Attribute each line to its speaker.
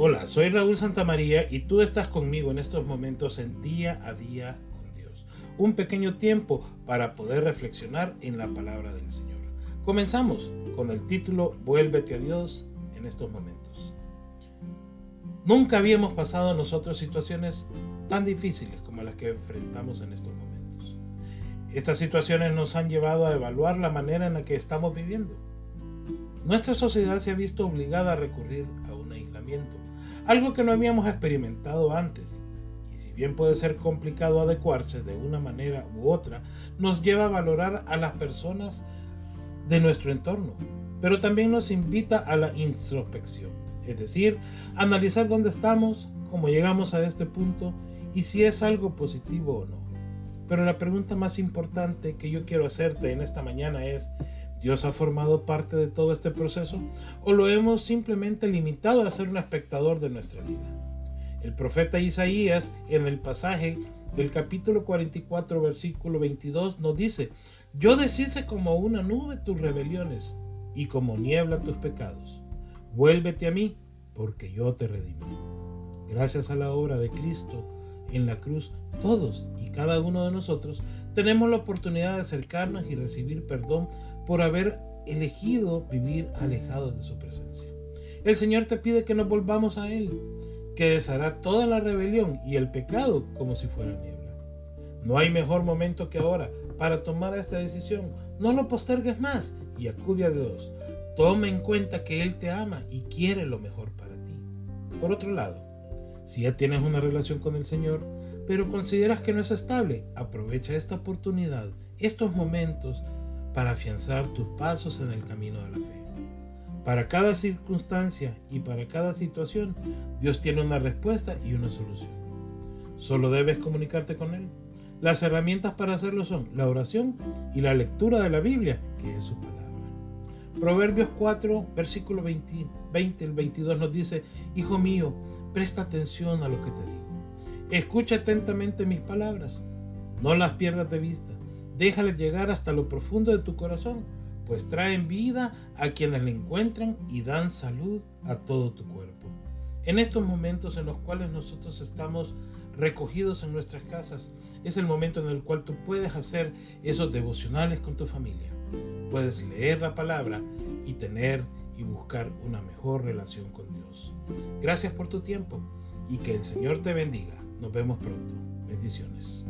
Speaker 1: Hola, soy Raúl Santamaría y tú estás conmigo en estos momentos en día a día con Dios. Un pequeño tiempo para poder reflexionar en la palabra del Señor. Comenzamos con el título Vuélvete a Dios en estos momentos. Nunca habíamos pasado nosotros situaciones tan difíciles como las que enfrentamos en estos momentos. Estas situaciones nos han llevado a evaluar la manera en la que estamos viviendo. Nuestra sociedad se ha visto obligada a recurrir a un aislamiento, algo que no habíamos experimentado antes. Y si bien puede ser complicado adecuarse de una manera u otra, nos lleva a valorar a las personas de nuestro entorno, pero también nos invita a la introspección, es decir, analizar dónde estamos, cómo llegamos a este punto y si es algo positivo o no. Pero la pregunta más importante que yo quiero hacerte en esta mañana es, ¿Dios ha formado parte de todo este proceso o lo hemos simplemente limitado a ser un espectador de nuestra vida? El profeta Isaías en el pasaje del capítulo 44 versículo 22 nos dice, yo deshice como una nube tus rebeliones y como niebla tus pecados. Vuélvete a mí, porque yo te redimí. Gracias a la obra de Cristo, en la cruz, todos y cada uno de nosotros tenemos la oportunidad de acercarnos y recibir perdón por haber elegido vivir alejados de su presencia. El Señor te pide que nos volvamos a Él, que deshará toda la rebelión y el pecado como si fuera niebla. No hay mejor momento que ahora para tomar esta decisión. No lo postergues más y acude a Dios. Toma en cuenta que Él te ama y quiere lo mejor para ti. Por otro lado, si ya tienes una relación con el Señor, pero consideras que no es estable, aprovecha esta oportunidad, estos momentos, para afianzar tus pasos en el camino de la fe. Para cada circunstancia y para cada situación, Dios tiene una respuesta y una solución. Solo debes comunicarte con Él. Las herramientas para hacerlo son la oración y la lectura de la Biblia, que es su palabra. Proverbios 4, versículo 20, 20 el 22 nos dice, Hijo mío, presta atención a lo que te digo. Escucha atentamente mis palabras. No las pierdas de vista. Déjales llegar hasta lo profundo de tu corazón, pues traen vida a quienes le encuentran y dan salud a todo tu cuerpo. En estos momentos en los cuales nosotros estamos recogidos en nuestras casas, es el momento en el cual tú puedes hacer esos devocionales con tu familia. Puedes leer la palabra y tener y buscar una mejor relación con Dios. Gracias por tu tiempo y que el Señor te bendiga. Nos vemos pronto. Bendiciones.